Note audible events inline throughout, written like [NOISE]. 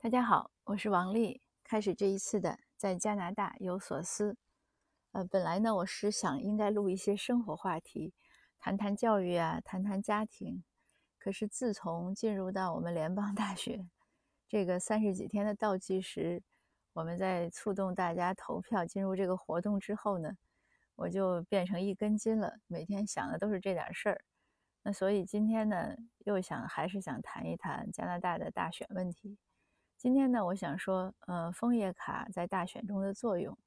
大家好，我是王丽。开始这一次的在加拿大有所思。呃，本来呢，我是想应该录一些生活话题，谈谈教育啊，谈谈家庭。可是自从进入到我们联邦大学这个三十几天的倒计时，我们在触动大家投票进入这个活动之后呢，我就变成一根筋了，每天想的都是这点事儿。那所以今天呢，又想还是想谈一谈加拿大的大选问题。今天呢，我想说，呃，枫叶卡在大选中的作用。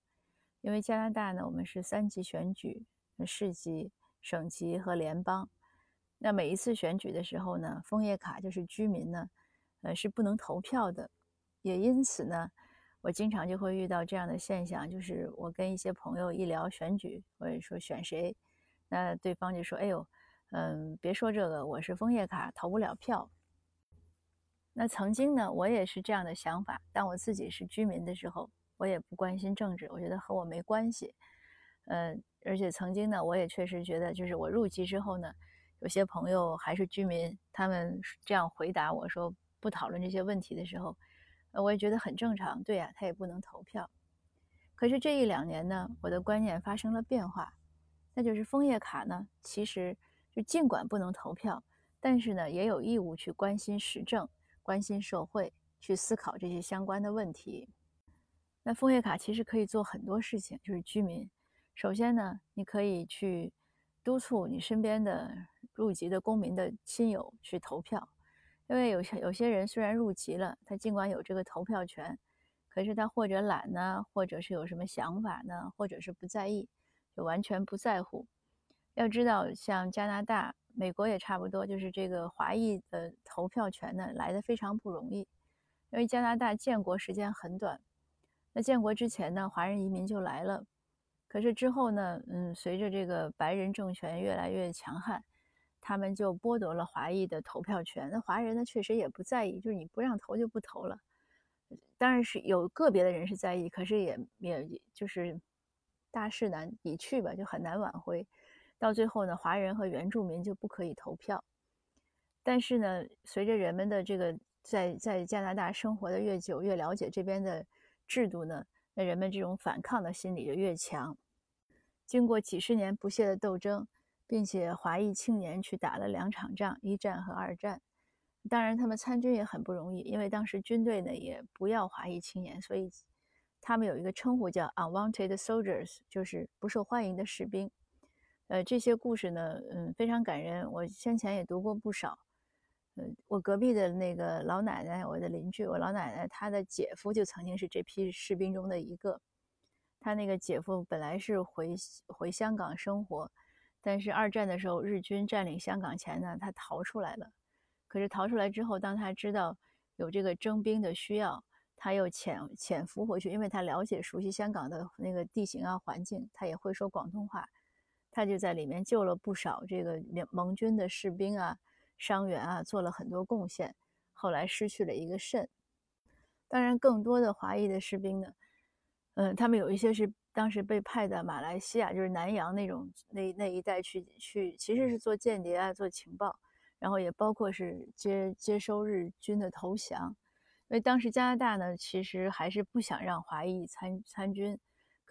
因为加拿大呢，我们是三级选举，市级、省级和联邦。那每一次选举的时候呢，枫叶卡就是居民呢，呃，是不能投票的。也因此呢，我经常就会遇到这样的现象，就是我跟一些朋友一聊选举，或者说选谁，那对方就说：“哎呦，嗯，别说这个，我是枫叶卡，投不了票。”那曾经呢，我也是这样的想法。当我自己是居民的时候，我也不关心政治，我觉得和我没关系。嗯，而且曾经呢，我也确实觉得，就是我入籍之后呢，有些朋友还是居民，他们这样回答我说不讨论这些问题的时候，呃，我也觉得很正常。对呀，他也不能投票。可是这一两年呢，我的观念发生了变化，那就是枫叶卡呢，其实就尽管不能投票，但是呢，也有义务去关心时政。关心社会，去思考这些相关的问题。那枫叶卡其实可以做很多事情，就是居民。首先呢，你可以去督促你身边的入籍的公民的亲友去投票，因为有些有些人虽然入籍了，他尽管有这个投票权，可是他或者懒呢，或者是有什么想法呢，或者是不在意，就完全不在乎。要知道，像加拿大。美国也差不多，就是这个华裔的投票权呢来的非常不容易，因为加拿大建国时间很短。那建国之前呢，华人移民就来了，可是之后呢，嗯，随着这个白人政权越来越强悍，他们就剥夺了华裔的投票权。那华人呢，确实也不在意，就是你不让投就不投了。当然是有个别的人是在意，可是也也就是大势难已去吧，就很难挽回。到最后呢，华人和原住民就不可以投票。但是呢，随着人们的这个在在加拿大生活的越久，越了解这边的制度呢，那人们这种反抗的心理就越强。经过几十年不懈的斗争，并且华裔青年去打了两场仗，一战和二战。当然，他们参军也很不容易，因为当时军队呢也不要华裔青年，所以他们有一个称呼叫 “unwanted soldiers”，就是不受欢迎的士兵。呃，这些故事呢，嗯，非常感人。我先前也读过不少。嗯，我隔壁的那个老奶奶，我的邻居，我老奶奶她的姐夫就曾经是这批士兵中的一个。他那个姐夫本来是回回香港生活，但是二战的时候日军占领香港前呢，他逃出来了。可是逃出来之后，当他知道有这个征兵的需要，他又潜潜伏回去，因为他了解熟悉香港的那个地形啊环境，他也会说广东话。他就在里面救了不少这个盟军的士兵啊、伤员啊，做了很多贡献。后来失去了一个肾。当然，更多的华裔的士兵呢，嗯，他们有一些是当时被派到马来西亚，就是南洋那种那那一带去去，其实是做间谍啊、做情报，然后也包括是接接收日军的投降。因为当时加拿大呢，其实还是不想让华裔参参军。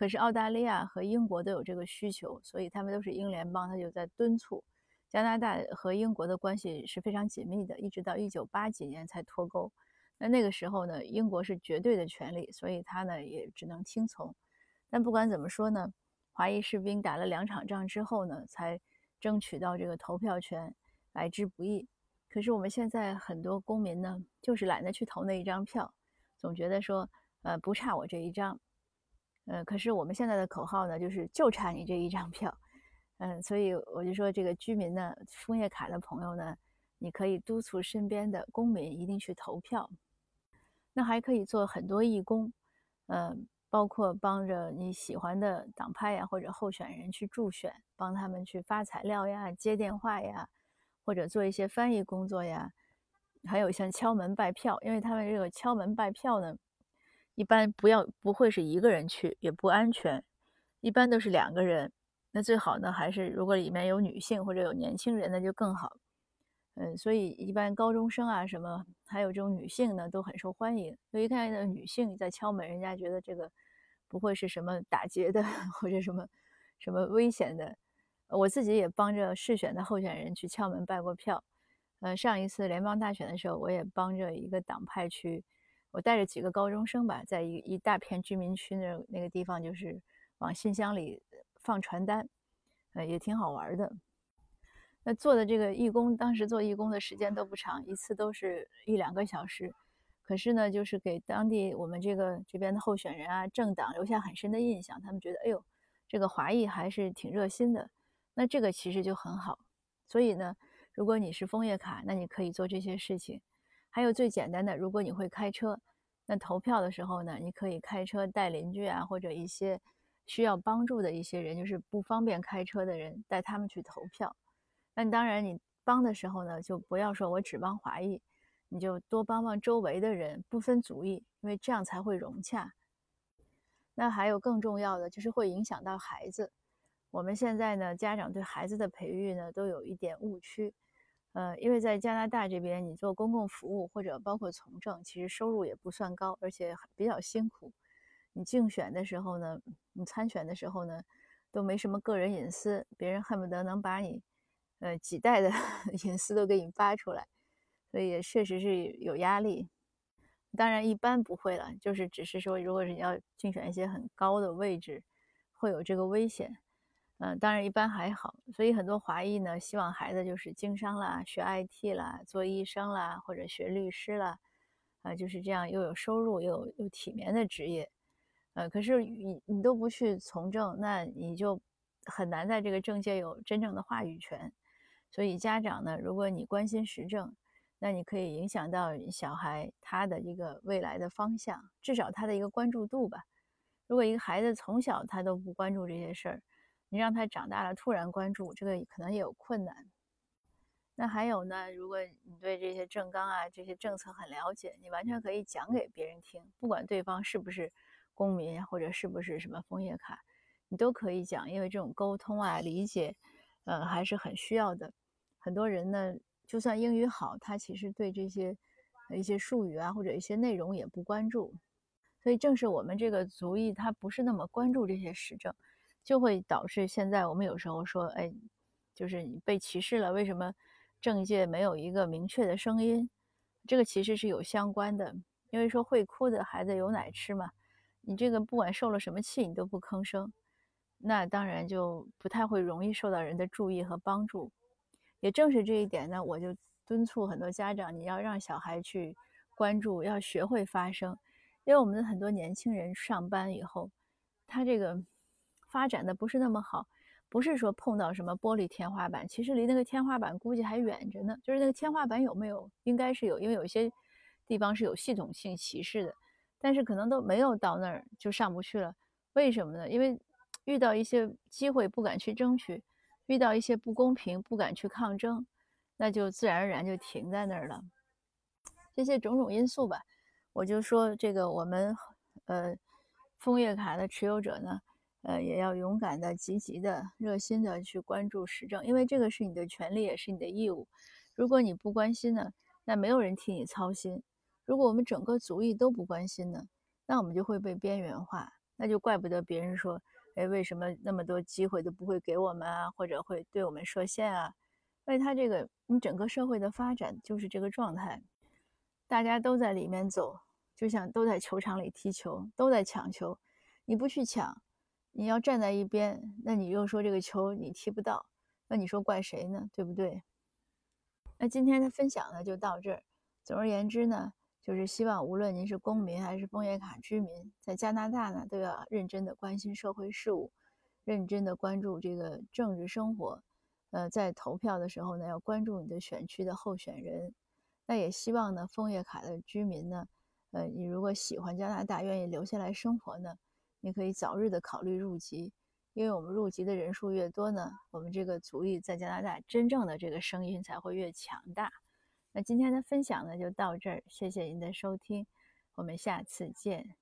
可是澳大利亚和英国都有这个需求，所以他们都是英联邦，他就在敦促加拿大和英国的关系是非常紧密的，一直到一九八几年才脱钩。那那个时候呢，英国是绝对的权利，所以他呢也只能听从。但不管怎么说呢，华裔士兵打了两场仗之后呢，才争取到这个投票权，来之不易。可是我们现在很多公民呢，就是懒得去投那一张票，总觉得说，呃，不差我这一张。呃，可是我们现在的口号呢，就是就差你这一张票，嗯，所以我就说这个居民呢，枫叶卡的朋友呢，你可以督促身边的公民一定去投票，那还可以做很多义工，嗯，包括帮着你喜欢的党派呀或者候选人去助选，帮他们去发材料呀、接电话呀，或者做一些翻译工作呀，还有像敲门拜票，因为他们这个敲门拜票呢。一般不要不会是一个人去，也不安全。一般都是两个人。那最好呢，还是如果里面有女性或者有年轻人，那就更好。嗯，所以一般高中生啊什么，还有这种女性呢都很受欢迎。所以看到女性在敲门，人家觉得这个不会是什么打劫的 [LAUGHS] 或者什么什么危险的。我自己也帮着试选的候选人去敲门拜过票。呃，上一次联邦大选的时候，我也帮着一个党派去，我带着几个高中生吧，在一一大片居民区那那个地方，就是往信箱里放传单，呃，也挺好玩的。那做的这个义工，当时做义工的时间都不长，一次都是一两个小时，可是呢，就是给当地我们这个这边的候选人啊、政党留下很深的印象，他们觉得，哎呦，这个华裔还是挺热心的。那这个其实就很好，所以呢。如果你是枫叶卡，那你可以做这些事情。还有最简单的，如果你会开车，那投票的时候呢，你可以开车带邻居啊，或者一些需要帮助的一些人，就是不方便开车的人，带他们去投票。那当然，你帮的时候呢，就不要说我只帮华裔，你就多帮帮周围的人，不分族裔，因为这样才会融洽。那还有更重要的，就是会影响到孩子。我们现在呢，家长对孩子的培育呢，都有一点误区。呃，因为在加拿大这边，你做公共服务或者包括从政，其实收入也不算高，而且比较辛苦。你竞选的时候呢，你参选的时候呢，都没什么个人隐私，别人恨不得能把你，呃，几代的 [LAUGHS] 隐私都给你扒出来，所以也确实是有压力。当然，一般不会了，就是只是说，如果是要竞选一些很高的位置，会有这个危险。嗯，当然一般还好，所以很多华裔呢，希望孩子就是经商啦、学 IT 啦、做医生啦，或者学律师啦，啊，就是这样又有收入又又体面的职业。呃，可是你你都不去从政，那你就很难在这个政界有真正的话语权。所以家长呢，如果你关心时政，那你可以影响到小孩他的一个未来的方向，至少他的一个关注度吧。如果一个孩子从小他都不关注这些事儿，你让他长大了突然关注这个，可能也有困难。那还有呢？如果你对这些政纲啊、这些政策很了解，你完全可以讲给别人听，不管对方是不是公民或者是不是什么枫叶卡，你都可以讲，因为这种沟通啊、理解，呃，还是很需要的。很多人呢，就算英语好，他其实对这些一些术语啊或者一些内容也不关注。所以正是我们这个族裔，他不是那么关注这些时政。就会导致现在我们有时候说，哎，就是你被歧视了。为什么政界没有一个明确的声音？这个其实是有相关的，因为说会哭的孩子有奶吃嘛。你这个不管受了什么气，你都不吭声，那当然就不太会容易受到人的注意和帮助。也正是这一点呢，我就敦促很多家长，你要让小孩去关注，要学会发声。因为我们的很多年轻人上班以后，他这个。发展的不是那么好，不是说碰到什么玻璃天花板，其实离那个天花板估计还远着呢。就是那个天花板有没有，应该是有，因为有些地方是有系统性歧视的，但是可能都没有到那儿就上不去了。为什么呢？因为遇到一些机会不敢去争取，遇到一些不公平不敢去抗争，那就自然而然就停在那儿了。这些种种因素吧，我就说这个我们呃枫叶卡的持有者呢。呃，也要勇敢的、积极的、热心的去关注时政，因为这个是你的权利，也是你的义务。如果你不关心呢，那没有人替你操心。如果我们整个族裔都不关心呢，那我们就会被边缘化，那就怪不得别人说，哎，为什么那么多机会都不会给我们啊，或者会对我们设限啊？因为他这个，你整个社会的发展就是这个状态，大家都在里面走，就像都在球场里踢球，都在抢球，你不去抢。你要站在一边，那你又说这个球你踢不到，那你说怪谁呢？对不对？那今天的分享呢就到这儿。总而言之呢，就是希望无论您是公民还是枫叶卡居民，在加拿大呢都要认真的关心社会事务，认真的关注这个政治生活。呃，在投票的时候呢，要关注你的选区的候选人。那也希望呢，枫叶卡的居民呢，呃，你如果喜欢加拿大，愿意留下来生活呢。你可以早日的考虑入籍，因为我们入籍的人数越多呢，我们这个族裔在加拿大真正的这个声音才会越强大。那今天的分享呢就到这儿，谢谢您的收听，我们下次见。